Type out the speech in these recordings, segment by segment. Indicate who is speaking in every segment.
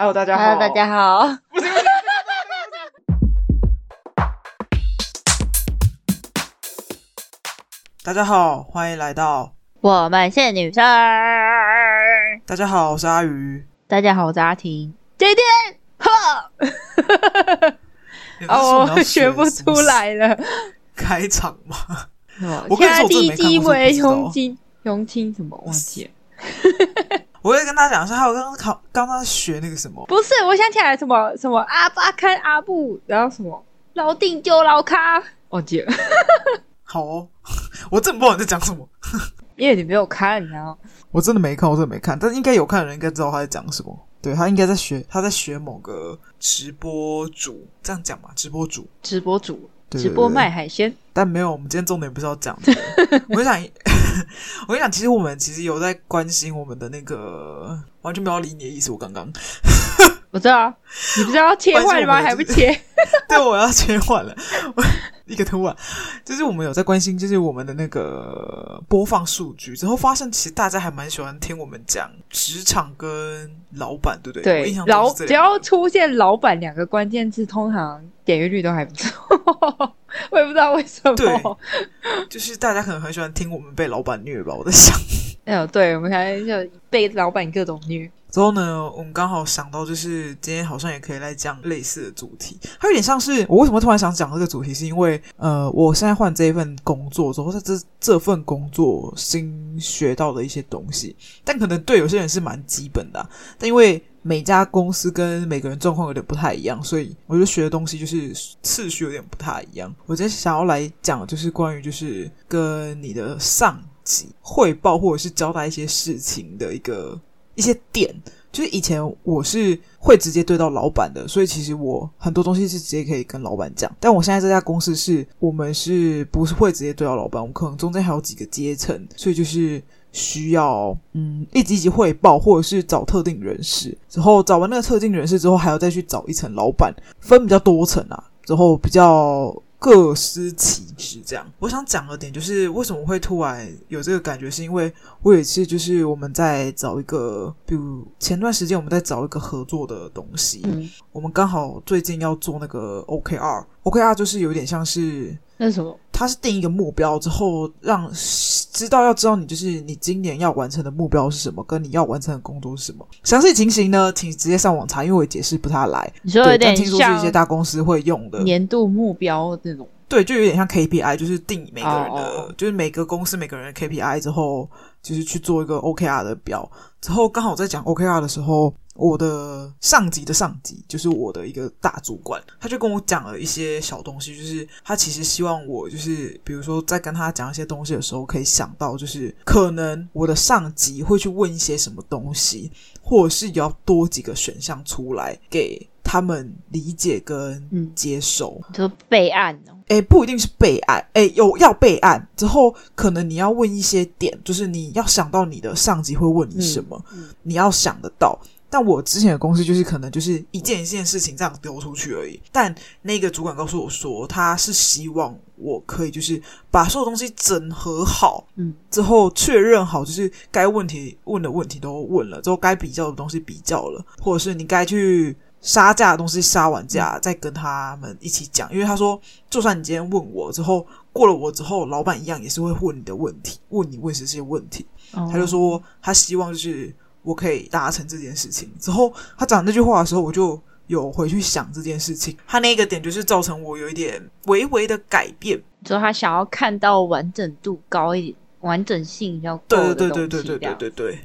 Speaker 1: Hello，大家好。
Speaker 2: Hello，大家好。
Speaker 1: 大家好，欢迎来到
Speaker 2: 我们是女生。
Speaker 1: 大家好，我是阿鱼。
Speaker 2: 大家好，我是阿婷。今天，哈，哦，我学不出来了。
Speaker 1: 开场吗？
Speaker 2: 我跟你说，第一集为雄青，雄青什么忘记了？
Speaker 1: 我会跟他讲一下，还有刚刚考，刚刚学那个什么？
Speaker 2: 不是，我想起来什么什么阿巴看阿布，然后什么老定就老咖，忘记了。
Speaker 1: 好哦，我真不知道你在讲什么，
Speaker 2: 因为你没有看，你知道？
Speaker 1: 我真的没看，我真的没看，但是应该有看的人应该知道他在讲什么。对，他应该在学，他在学某个直播主，这样讲嘛？直播主，
Speaker 2: 直播主，直播卖海鲜。
Speaker 1: 但没有，我们今天重点不是要讲。我想，我跟你讲，其实我们其实有在关心我们的那个，完全没有理你的意思。我刚刚。
Speaker 2: 我知道啊，你不是要切换了吗？还不切？
Speaker 1: 对，我要切换了。一个突然，就是我们有在关心，就是我们的那个播放数据之后，发现其实大家还蛮喜欢听我们讲职场跟老板，对不对？
Speaker 2: 对，老只要出现“老板”两个关键字，通常点阅率都还不错。我也不知道为什么，
Speaker 1: 对，就是大家可能很喜欢听我们被老板虐吧。我在想，
Speaker 2: 哎呦，对，我们还就被老板各种虐。
Speaker 1: 之后呢，我们刚好想到，就是今天好像也可以来讲类似的主题。它有点像是我为什么突然想讲这个主题，是因为呃，我现在换这一份工作之后，在 这这份工作新学到的一些东西，但可能对有些人是蛮基本的。但因为每家公司跟每个人状况有点不太一样，所以我觉得学的东西就是次序有点不太一样。我今天想要来讲，就是关于就是跟你的上级汇报或者是交代一些事情的一个。一些点，就是以前我是会直接对到老板的，所以其实我很多东西是直接可以跟老板讲。但我现在这家公司是我们是不是会直接对到老板？我们可能中间还有几个阶层，所以就是需要嗯一级一级汇报，或者是找特定人士。之后找完那个特定人士之后，还要再去找一层老板，分比较多层啊。之后比较。各司其职，这样。我想讲的点就是，为什么会突然有这个感觉，是因为我有一次就是我们在找一个，比如前段时间我们在找一个合作的东西，嗯，我们刚好最近要做那个 OKR，OKR 就是有点像是。
Speaker 2: 那是什么？
Speaker 1: 他是定一个目标之后，让知道要知道你就是你今年要完成的目标是什么，跟你要完成的工作是什么。详细情形呢，请直接上网查，因为我解释不太来。
Speaker 2: 你说有点像，
Speaker 1: 听说是一些大公司会用的
Speaker 2: 年度目标这种。
Speaker 1: 对，就有点像 KPI，就是定每个人的，oh, oh. 就是每个公司每个人的 KPI 之后，就是去做一个 OKR 的表。之后刚好在讲 OKR 的时候。我的上级的上级就是我的一个大主管，他就跟我讲了一些小东西，就是他其实希望我就是比如说在跟他讲一些东西的时候，可以想到就是可能我的上级会去问一些什么东西，或者是要多几个选项出来给他们理解跟接受，
Speaker 2: 嗯、就备案哦。
Speaker 1: 诶，不一定是备案，诶，有要备案之后，可能你要问一些点，就是你要想到你的上级会问你什么，嗯嗯、你要想得到。但我之前的公司就是可能就是一件一件事情这样丢出去而已。但那个主管告诉我说，他是希望我可以就是把所有东西整合好，嗯，之后确认好，就是该问题问的问题都问了，之后该比较的东西比较了，或者是你该去杀价的东西杀完价，再跟他们一起讲。因为他说，就算你今天问我之后过了我之后，老板一样也是会问你的问题，问你问这些问题。他就说他希望就是。我可以达成这件事情之后，他讲那句话的时候，我就有回去想这件事情。他那个点就是造成我有一点微微的改变，
Speaker 2: 就他想要看到完整度高一点，完整性比较高的东西。对对对对对对对对。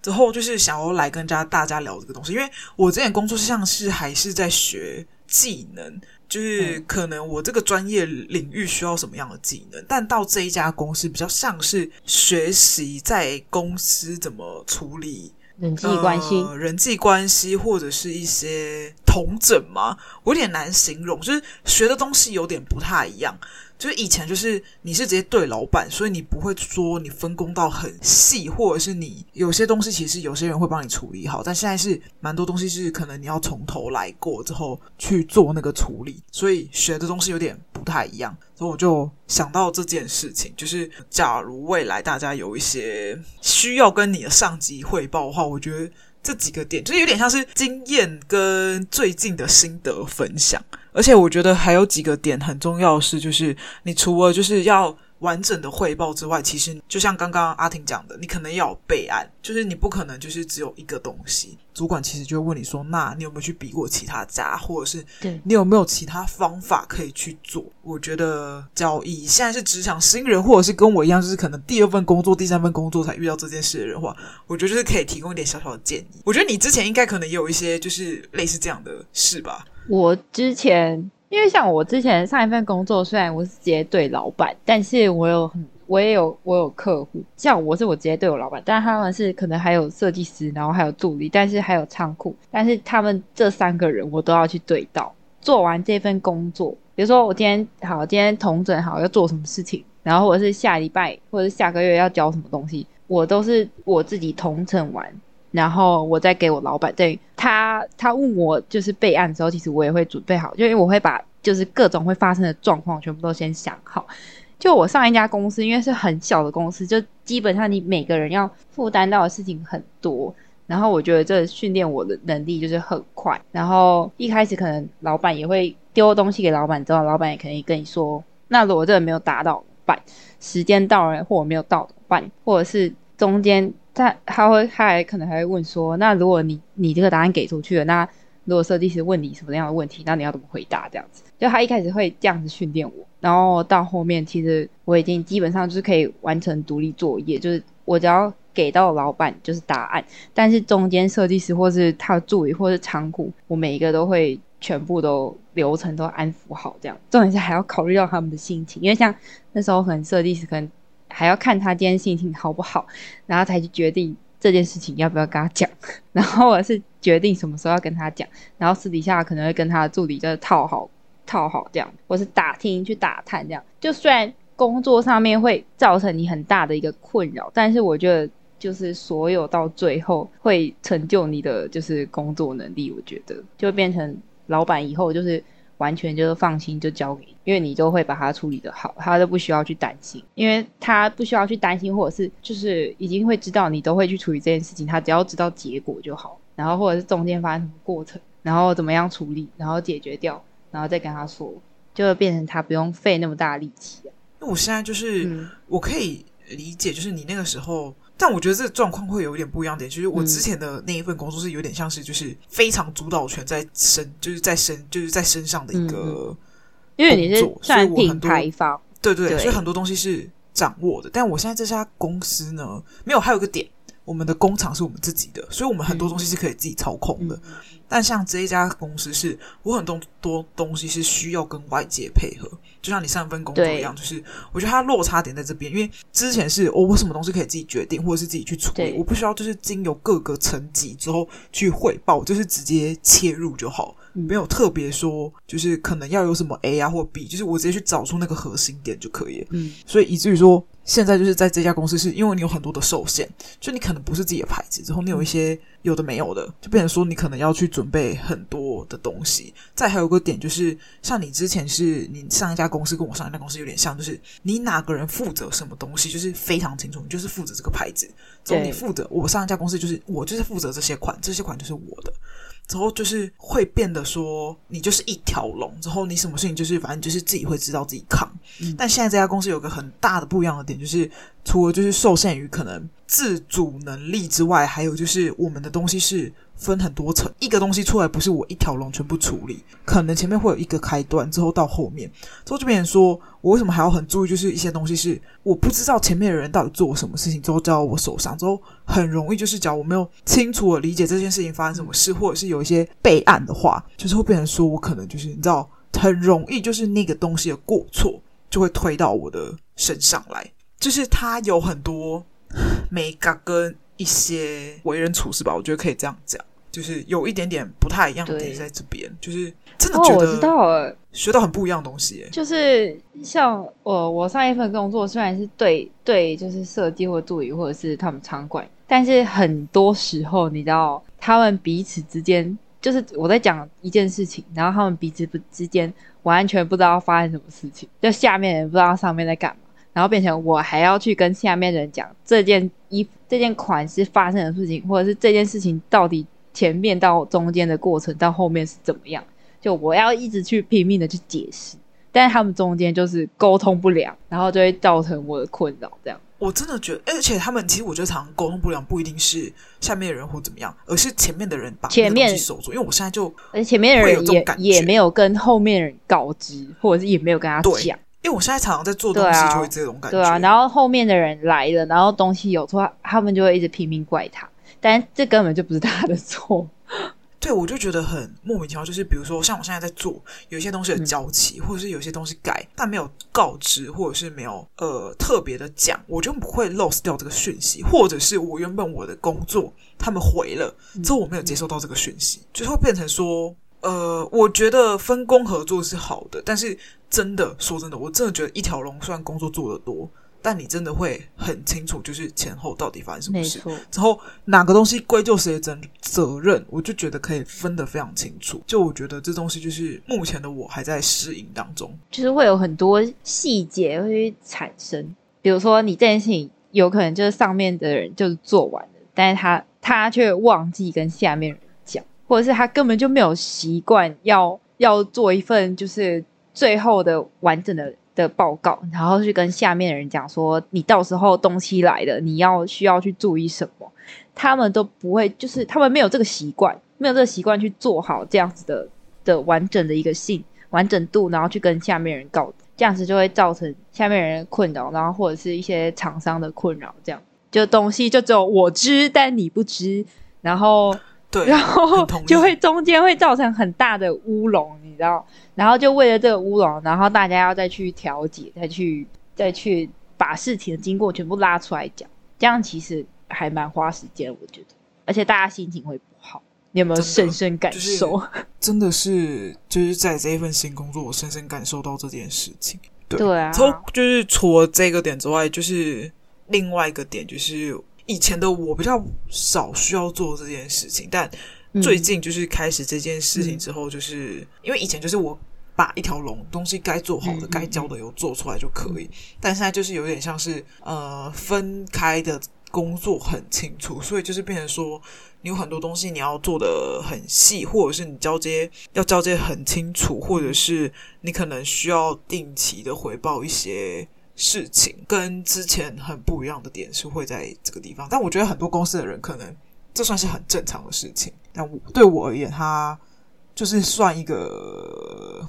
Speaker 2: 之后就是想要来跟家大家聊这个东西，因为我之前工作像是还是在学技能，就是可能我这个专业领域需要什么样的技能，但到这一家公司比较像是学习在公司怎么处理。人际关
Speaker 1: 系、人际关系或者是一些统整吗，我有点难形容，就是学的东西有点不太一样。就是以前就是你是直接对老板，所以你不会说你分工到很细，或者是你有些东西其实有些人会帮你处理好，但现在是蛮多东西是可能你要从头来过之后去做那个处理，所以学的东西有点不太一样。所以我就想到这件事情，就是假如未来大家有一些需要跟你的上级汇报的话，我觉得。这几个点，就是有点像是经验跟最近的心得分享。而且我觉得还有几个点很重要是，就是你除了就是要。完整的汇报之外，其实就像刚刚阿婷讲的，你可能要有备案，就是你不可能就是只有一个东西。主管其实就会问你说：“那你有没有去比过其他家，或者是你有没有其他方法可以去做？”我觉得，交易现在是职场新人，或者是跟我一样，就是可能第二份工作、第三份工作才遇到这件事的人的话，我觉得就是可以提供一点小小的建议。我觉得你之前应该可能也有一些就是类似这样的事吧？
Speaker 2: 我之前。因为像我之前上一份工作，虽然我是直接对老板，但是我有很，我也有我有客户。像我是我直接对我老板，但他们是可能还有设计师，然后还有助理，但是还有仓库，但是他们这三个人我都要去对到。做完这份工作，比如说我今天好，今天同整好要做什么事情，然后或者是下礼拜或者是下个月要交什么东西，我都是我自己同整完。然后我再给我老板，对他，他问我就是备案的时候，其实我也会准备好，就因为我会把就是各种会发生的状况全部都先想好。就我上一家公司，因为是很小的公司，就基本上你每个人要负担到的事情很多。然后我觉得这训练我的能力就是很快。然后一开始可能老板也会丢东西给老板，之后老板也可以跟你说，那如果这个没有达到办？时间到了或我没有到办？或者是中间。但他会他还可能还会问说，那如果你你这个答案给出去了，那如果设计师问你什么样的问题，那你要怎么回答？这样子，就他一开始会这样子训练我，然后到后面其实我已经基本上就是可以完成独立作业，就是我只要给到老板就是答案，但是中间设计师或是他的助理或是仓库，我每一个都会全部都流程都安抚好，这样重点是还要考虑到他们的心情，因为像那时候可能设计师可能。还要看他今天心情好不好，然后才去决定这件事情要不要跟他讲。然后我是决定什么时候要跟他讲，然后私底下可能会跟他的助理就是套好套好这样，或是打听去打探这样。就虽然工作上面会造成你很大的一个困扰，但是我觉得就是所有到最后会成就你的就是工作能力。我觉得就变成老板以后就是。完全就是放心，就交给你，因为你都会把它处理得好，他都不需要去担心，因为他不需要去担心，或者是就是已经会知道你都会去处理这件事情，他只要知道结果就好，然后或者是中间发生什么过程，然后怎么样处理，然后解决掉，然后再跟他说，就会变成他不用费那么大的力气啊。
Speaker 1: 那我现在就是、嗯、我可以理解，就是你那个时候。但我觉得这个状况会有一点不一样点，就是我之前的那一份工作是有点像是就是非常主导权在身，就是在身，就是在身上的一个，
Speaker 2: 因为你是算品牌方，
Speaker 1: 对对对，所以很多东西是掌握的。但我现在这家公司呢，没有，还有一个点，我们的工厂是我们自己的，所以我们很多东西是可以自己操控的。但像这一家公司是，我很多多东西是需要跟外界配合，就像你上一份工作一样，就是我觉得它落差点在这边，因为之前是我、哦、我什么东西可以自己决定，或者是自己去处理，我不需要就是经由各个层级之后去汇报，就是直接切入就好，没有特别说就是可能要有什么 A 啊或 B，就是我直接去找出那个核心点就可以了。嗯，所以以至于说。现在就是在这家公司，是因为你有很多的受限，就你可能不是自己的牌子，之后你有一些有的没有的，就变成说你可能要去准备很多的东西。再还有一个点就是，像你之前是你上一家公司跟我上一家公司有点像，就是你哪个人负责什么东西，就是非常清楚，你就是负责这个牌子。之后你负责我上一家公司，就是我就是负责这些款，这些款就是我的。之后就是会变得说，你就是一条龙。之后你什么事情就是反正就是自己会知道自己扛。嗯。但现在这家公司有个很大的不一样的点，就是除了就是受限于可能自主能力之外，还有就是我们的东西是。分很多层，一个东西出来不是我一条龙全部处理，可能前面会有一个开端，之后到后面，之后就变成说我为什么还要很注意，就是一些东西是我不知道前面的人到底做什么事情，之后交到我手上之后，很容易就是假如我没有清楚的理解这件事情发生什么事，或者是有一些备案的话，就是会变成说我可能就是你知道很容易就是那个东西的过错就会推到我的身上来，就是他有很多没嘎跟一些为人处事吧，我觉得可以这样讲。就是有一点点不太一样的点在这边，就是真的觉得我知道了，学到很不一样的东西。就是像我我上一份工作，虽然是对对，就是设计或助理或者是他们仓管，但是很多时候你知道，他们彼此之间，就是我在讲一件事情，然后他们彼此不之间完全不知道发生什么事情，就下面也不知道上面在干嘛。
Speaker 2: 然后变成我还要去跟下面的人讲这件衣服、这件款式发生的事情，或者是这件事情到底前面到中间的过程到后面是怎么样，就我要一直去拼命的去解释，但是他们中间就是沟通不良，然后就会造成我的困扰，这样。
Speaker 1: 我真的觉得，而且他们其实我觉得常常沟通不良，不一定是下面的人或怎么样，而是前面的人把前面守住。因为我现在就，
Speaker 2: 而且前面的人也也没有跟后面的人告知，或者是也没有跟他讲。
Speaker 1: 因为我现在常常在做东西，就会这种感觉。
Speaker 2: 对啊，然后后面的人来了，然后东西有错，他们就会一直拼命怪他，但这根本就不是他的错。
Speaker 1: 对，我就觉得很莫名其妙。就是比如说，像我现在在做有些东西的交期，嗯、或者是有些东西改，但没有告知，或者是没有呃特别的讲，我就不会 lose 掉这个讯息。或者是我原本我的工作他们回了之后，我没有接收到这个讯息，嗯、就会变成说，呃，我觉得分工合作是好的，但是真的说真的，我真的觉得一条龙虽然工作做得多。但你真的会很清楚，就是前后到底发生什么事，之后哪个东西归咎谁的责任，我就觉得可以分得非常清楚。就我觉得这东西就是目前的我还在适应当中，
Speaker 2: 就是会有很多细节会产生。比如说，你这件事情有可能就是上面的人就是做完了，但是他他却忘记跟下面人讲，或者是他根本就没有习惯要要做一份就是最后的完整的。的报告，然后去跟下面的人讲说，你到时候东西来了，你要需要去注意什么？他们都不会，就是他们没有这个习惯，没有这个习惯去做好这样子的的完整的一个信完整度，然后去跟下面人告，这样子就会造成下面人困扰，然后或者是一些厂商的困扰，这样就东西就只有我知，但你不知，然后。
Speaker 1: 对，
Speaker 2: 然后就会中间会造成很大的乌龙，你知道？然后就为了这个乌龙，然后大家要再去调解，再去再去把事情的经过全部拉出来讲，这样其实还蛮花时间，我觉得，而且大家心情会不好。你有没有深深感受？
Speaker 1: 真的是，就是在这一份新工作，我深深感受到这件事情。对，
Speaker 2: 对啊，
Speaker 1: 从就是除了这个点之外，就是另外一个点就是。以前的我比较少需要做这件事情，但最近就是开始这件事情之后，就是、嗯、因为以前就是我把一条龙东西该做好的、嗯、该交的有做出来就可以，嗯、但现在就是有点像是呃分开的工作很清楚，所以就是变成说你有很多东西你要做的很细，或者是你交接要交接很清楚，或者是你可能需要定期的回报一些。事情跟之前很不一样的点是会在这个地方，但我觉得很多公司的人可能这算是很正常的事情，但我对我而言，它就是算一个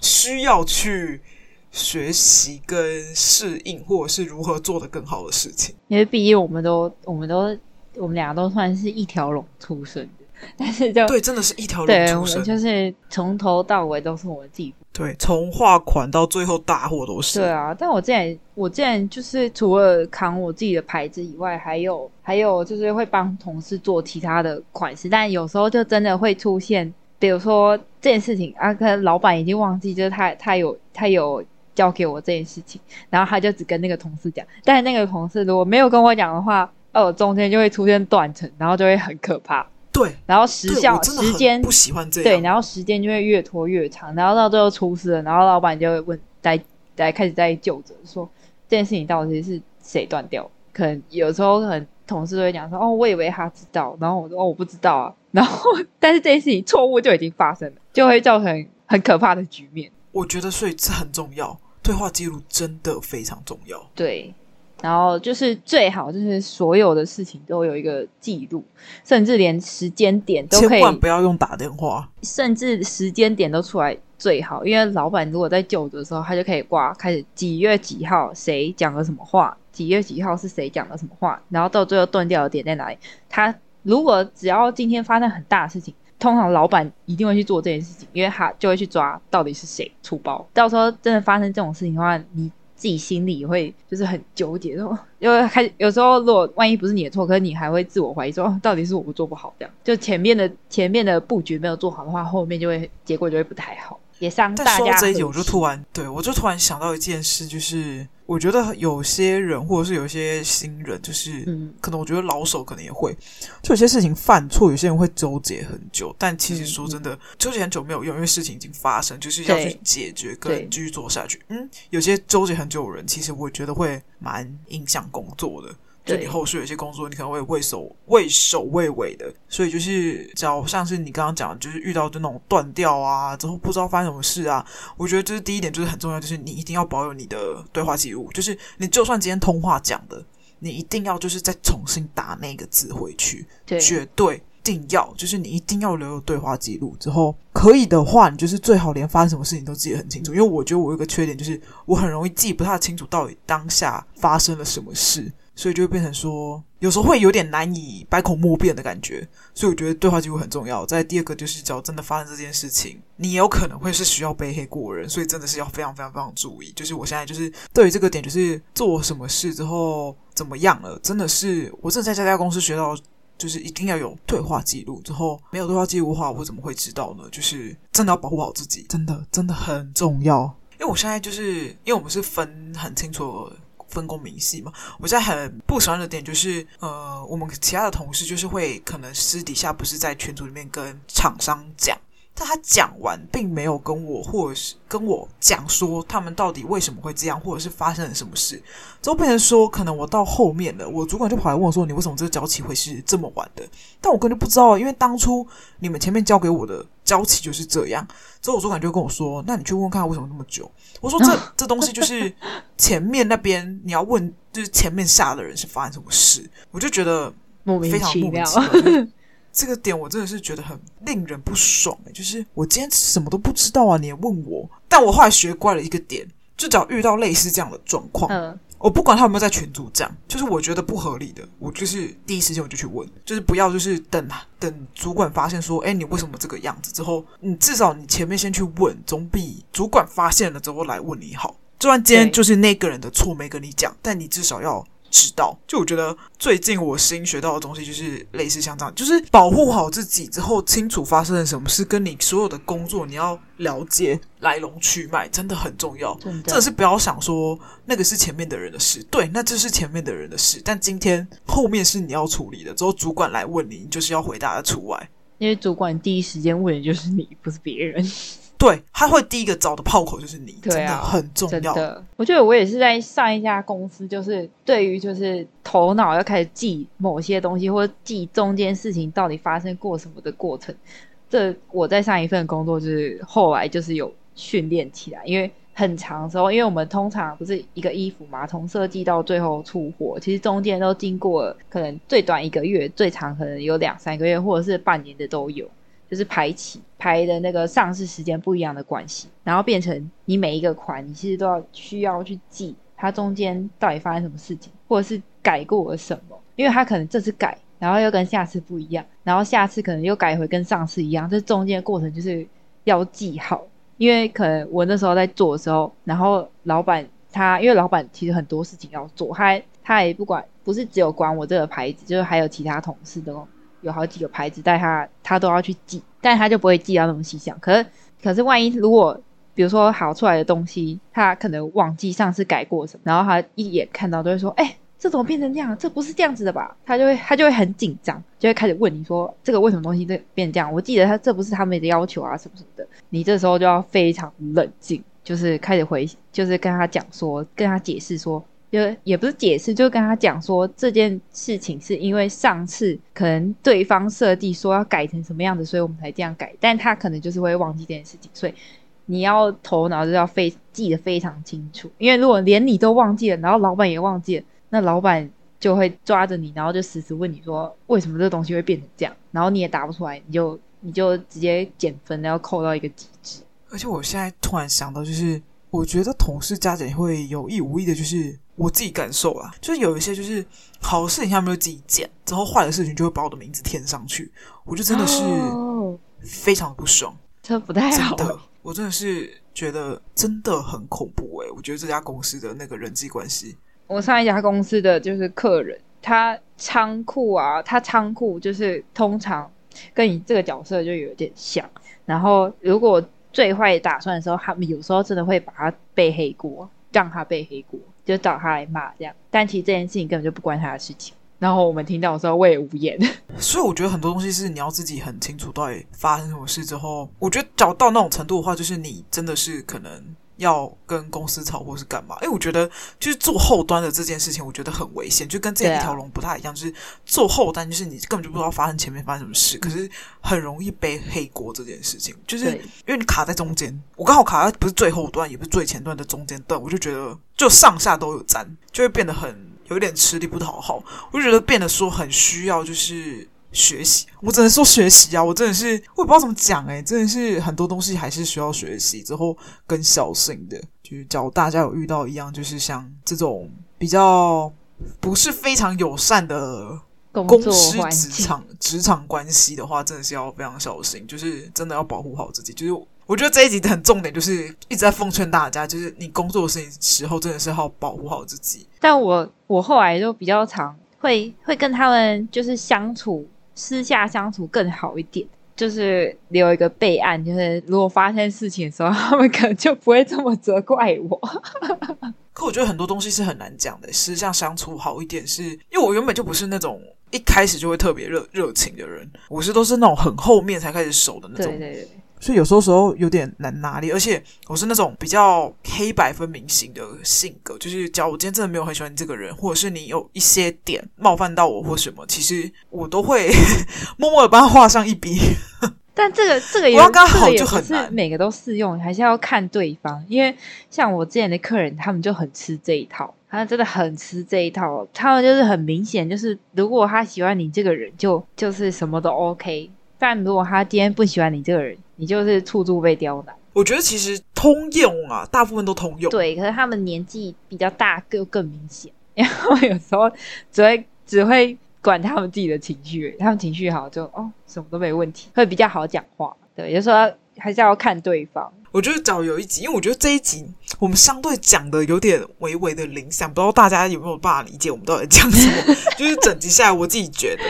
Speaker 1: 需要去学习跟适应，或者是如何做的更好的事情。
Speaker 2: 因为毕竟我们都，我们都，我们俩都算是一条龙出身的，但是就
Speaker 1: 对，真的是一条龙出身，
Speaker 2: 就是从头到尾都是我自己。
Speaker 1: 对，从画款到最后大货都是。
Speaker 2: 对啊，但我之前我之前就是除了扛我自己的牌子以外，还有还有就是会帮同事做其他的款式，但有时候就真的会出现，比如说这件事情啊，可能老板已经忘记，就是他他有他有交给我这件事情，然后他就只跟那个同事讲，但那个同事如果没有跟我讲的话，哦，中间就会出现断层，然后就会很可怕。
Speaker 1: 对，
Speaker 2: 然后时效时间
Speaker 1: 不喜欢这样，
Speaker 2: 对，然后时间就会越拖越长，然后到最后出事了，然后老板就会问，来来开始在就责，说这件事情到底是谁断掉？可能有时候可能同事都会讲说，哦，我以为他知道，然后我说，哦，我不知道啊，然后但是这件事情错误就已经发生了，就会造成很可怕的局面。
Speaker 1: 我觉得所以这很重要，对话记录真的非常重要。
Speaker 2: 对。然后就是最好，就是所有的事情都有一个记录，甚至连时间点都可以。
Speaker 1: 千万不要用打电话，
Speaker 2: 甚至时间点都出来最好，因为老板如果在就职的时候，他就可以挂开始几月几号谁讲了什么话，几月几号是谁讲了什么话，然后到最后断掉的点在哪里。他如果只要今天发生很大的事情，通常老板一定会去做这件事情，因为他就会去抓到底是谁出包。到时候真的发生这种事情的话，你。自己心里会就是很纠结，说因为还有时候如果万一不是你的错，可是你还会自我怀疑说，哦到底是我做不好这样。就前面的前面的布局没有做好的话，后面就会结果就会不太好。也伤大家。
Speaker 1: 但说这一点，我就突然对我就突然想到一件事，就是我觉得有些人或者是有些新人，就是、嗯、可能我觉得老手可能也会，就有些事情犯错，有些人会纠结很久。但其实说真的，纠结很久没有用，因为事情已经发生，就是要去解决跟继续做下去。嗯，有些纠结很久的人，其实我觉得会蛮影响工作的。就你后续有一些工作，你可能会畏首畏首畏尾的，所以就是，只要像是你刚刚讲的，就是遇到就那种断掉啊，之后不知道发生什么事啊，我觉得这是第一点，就是很重要，就是你一定要保有你的对话记录，就是你就算今天通话讲的，你一定要就是再重新打那个字回去，对，绝对一定要，就是你一定要留有对话记录。之后可以的话，你就是最好连发生什么事情都记得很清楚，因为我觉得我有个缺点，就是我很容易记不太清楚到底当下发生了什么事。所以就会变成说，有时候会有点难以百口莫辩的感觉。所以我觉得对话记录很重要。再第二个就是，只要真的发生这件事情，你也有可能会是需要背黑锅的人，所以真的是要非常非常非常注意。就是我现在就是对于这个点，就是做什么事之后怎么样了，真的是我真的在这家公司学到，就是一定要有对话记录。之后没有对话记录的话，我怎么会知道呢？就是真的要保护好自己，真的真的很重要。因为我现在就是因为我们是分很清楚。分工明细嘛，我在很不喜欢的点就是，呃，我们其他的同事就是会可能私底下不是在群组里面跟厂商讲。但他讲完，并没有跟我，或者是跟我讲说他们到底为什么会这样，或者是发生了什么事。之后变成说，可能我到后面了，我主管就跑来问我说：“你为什么这个交期会是这么晚的？”但我根本就不知道，因为当初你们前面交给我的交期就是这样。之后我主管就跟我说：“那你去问问看为什么那么久？”我说：“这这东西就是前面那边你要问，就是前面下的人是发生什么事。”我就觉得非常莫名其妙。这个点我真的是觉得很令人不爽诶，就是我今天什么都不知道啊，你也问我。但我后来学乖了一个点，就只要遇到类似这样的状况，嗯，我不管他有没有在群组讲，就是我觉得不合理的，我就是第一时间我就去问，就是不要就是等等主管发现说，哎，你为什么这个样子之后，你至少你前面先去问，总比主管发现了之后来问你好。就算今天就是那个人的错没跟你讲，但你至少要。知道，就我觉得最近我新学到的东西就是类似像这样，就是保护好自己之后，清楚发生了什么事，跟你所有的工作你要了解来龙去脉，真的很重要。真的，真的是不要想说那个是前面的人的事，对，那这是前面的人的事，但今天后面是你要处理的，之后主管来问你，你就是要回答的出来，
Speaker 2: 因为主管第一时间问的就是你，不是别人。
Speaker 1: 对，他会第一个找的炮口就是你，对啊，真的很重要。真的，
Speaker 2: 我觉得我也是在上一家公司，就是对于就是头脑要开始记某些东西，或者记中间事情到底发生过什么的过程。这我在上一份工作就是后来就是有训练起来，因为很长时候，因为我们通常不是一个衣服嘛，从设计到最后出货，其实中间都经过可能最短一个月，最长可能有两三个月，或者是半年的都有。就是排期排的那个上市时间不一样的关系，然后变成你每一个款，你其实都要需要去记它中间到底发生什么事情，或者是改过了什么，因为它可能这次改，然后又跟下次不一样，然后下次可能又改回跟上次一样，这中间的过程就是要记好，因为可能我那时候在做的时候，然后老板他因为老板其实很多事情要做，他他也不管，不是只有管我这个牌子，就是还有其他同事的哦。有好几个牌子，但他他都要去记，但他就不会记到那么细项。可是，可是万一如果比如说好出来的东西，他可能忘记上次改过什么，然后他一眼看到都会说：“哎、这怎么变成这样？这不是这样子的吧？”他就会他就会很紧张，就会开始问你说：“这个为什么东西这变这样？我记得他这不是他们的要求啊，什么什么的。”你这时候就要非常冷静，就是开始回，就是跟他讲说，跟他解释说。就也不是解释，就跟他讲说这件事情是因为上次可能对方设计说要改成什么样子，所以我们才这样改。但他可能就是会忘记这件事情，所以你要头脑就要非记得非常清楚。因为如果连你都忘记了，然后老板也忘记了，那老板就会抓着你，然后就死死问你说为什么这东西会变成这样，然后你也答不出来，你就你就直接减分，然后扣到一个极致。
Speaker 1: 而且我现在突然想到，就是我觉得同事加减会有意无意的，就是。我自己感受啦，就是有一些就是好的事情，他们就自己剪，之后坏的事情就会把我的名字填上去，我就真的是非常不爽，哦、
Speaker 2: 这不太好。
Speaker 1: 真的，我真的是觉得真的很恐怖诶，我觉得这家公司的那个人际关系，
Speaker 2: 我上一家公司的就是客人，他仓库啊，他仓库就是通常跟你这个角色就有点像，然后如果。最坏打算的时候，他们有时候真的会把他背黑锅，让他背黑锅，就找他来骂这样。但其实这件事情根本就不关他的事情。然后我们听到的时候，我也无言。
Speaker 1: 所以我觉得很多东西是你要自己很清楚到底发生什么事之后，我觉得找到那种程度的话，就是你真的是可能。要跟公司吵或是干嘛？因为我觉得就是做后端的这件事情，我觉得很危险，就跟这一条龙不太一样。就是做后端，就是你根本就不知道发生前面发生什么事，可是很容易背黑锅这件事情，就是因为你卡在中间。我刚好卡在不是最后端，也不是最前端的中间段，我就觉得就上下都有沾，就会变得很有点吃力不讨好。我就觉得变得说很需要就是。学习，我只能说学习啊！我真的是，我也不知道怎么讲诶，真的是很多东西还是需要学习之后更小心的。就是假如大家有遇到一样，就是像这种比较不是非常友善的公司职场职场关系的话，真的是要非常小心。就是真的要保护好自己。就是我觉得这一集的很重点就是一直在奉劝大家，就是你工作的事情时候真的是要保护好自己。
Speaker 2: 但我我后来就比较常会会跟他们就是相处。私下相处更好一点，就是留一个备案，就是如果发生事情的时候，他们可能就不会这么责怪我。
Speaker 1: 可我觉得很多东西是很难讲的，私下相处好一点是，是因为我原本就不是那种一开始就会特别热热情的人，我是都是那种很后面才开始熟的那种。对对对。所以有时候时候有点难拿捏，而且我是那种比较黑白分明型的性格，就是假如我今天真的没有很喜欢你这个人，或者是你有一些点冒犯到我或什么，其实我都会 默默的帮他画上一笔。
Speaker 2: 但这个这个也刚刚好就很难，每个都适用，还是要看对方。因为像我之前的客人，他们就很吃这一套，他真的很吃这一套，他们就是很明显，就是如果他喜欢你这个人，就就是什么都 OK。但如果他今天不喜欢你这个人，你就是处处被刁难。
Speaker 1: 我觉得其实通用啊，大部分都通用。
Speaker 2: 对，可是他们年纪比较大，更更明显。然后有时候只会只会管他们自己的情绪，他们情绪好就哦，什么都没问题，会比较好讲话。对，有时候还是要看对方。
Speaker 1: 我觉得找有一集，因为我觉得这一集我们相对讲的有点微微的零散，不知道大家有没有办法理解我们到底讲什么。就是整集下来，我自己觉得，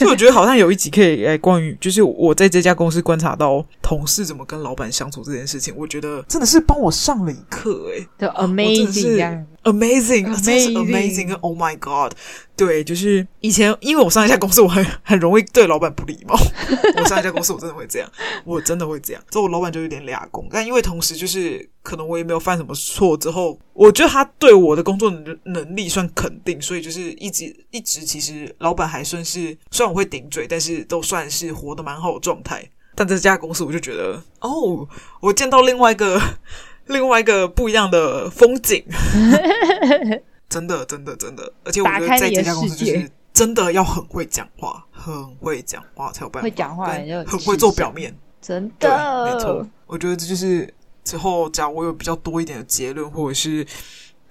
Speaker 1: 就我觉得好像有一集可以来关于，就是我在这家公司观察到同事怎么跟老板相处这件事情，我觉得真的是帮我上了一课诶，
Speaker 2: 就 amazing。
Speaker 1: Amazing，真是 amazing！Oh my god，对，就是以前因为我上一家公司，我很很容易对老板不礼貌。我上一家公司我真的会这样，我真的会这样，之后我老板就有点俩工。但因为同时就是可能我也没有犯什么错，之后我觉得他对我的工作能能力算肯定，所以就是一直一直其实老板还算是，虽然我会顶嘴，但是都算是活得蛮好的状态。但这家公司我就觉得，哦，我见到另外一个。另外一个不一样的风景，真的，真的，真的，而且我觉得在这家公司就是真的要很会讲话，很会讲话才有办法，
Speaker 2: 会讲话
Speaker 1: 很会做表面，
Speaker 2: 真的，对，
Speaker 1: 没错。我觉得这就是之后，假如我有比较多一点的结论，或者是。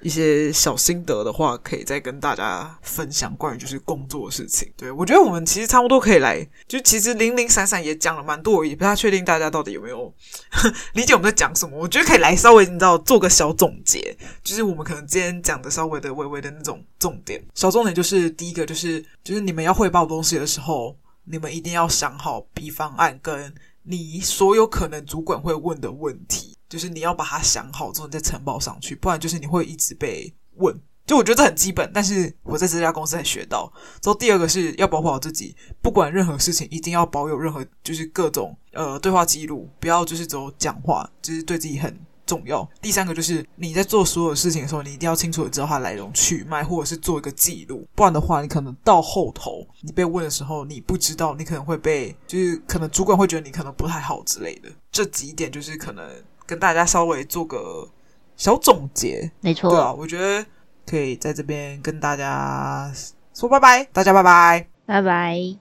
Speaker 1: 一些小心得的话，可以再跟大家分享关于就是工作的事情。对，我觉得我们其实差不多可以来，就其实零零散散也讲了蛮多，也不太确定大家到底有没有理解我们在讲什么。我觉得可以来稍微你知道做个小总结，就是我们可能今天讲的稍微的微微的那种重点。小重点就是第一个就是就是你们要汇报东西的时候，你们一定要想好 B 方案跟你所有可能主管会问的问题。就是你要把它想好之后你再呈报上去，不然就是你会一直被问。就我觉得这很基本，但是我在这家公司才学到。之后第二个是要保护好自己，不管任何事情一定要保有任何就是各种呃对话记录，不要就是只有讲话，就是对自己很重要。第三个就是你在做所有事情的时候，你一定要清楚的知道它来龙去脉，或者是做一个记录，不然的话，你可能到后头你被问的时候，你不知道，你可能会被就是可能主管会觉得你可能不太好之类的。这几点就是可能。跟大家稍微做个小总结，
Speaker 2: 没错，
Speaker 1: 对啊，我觉得可以在这边跟大家说拜拜，大家拜拜，
Speaker 2: 拜拜。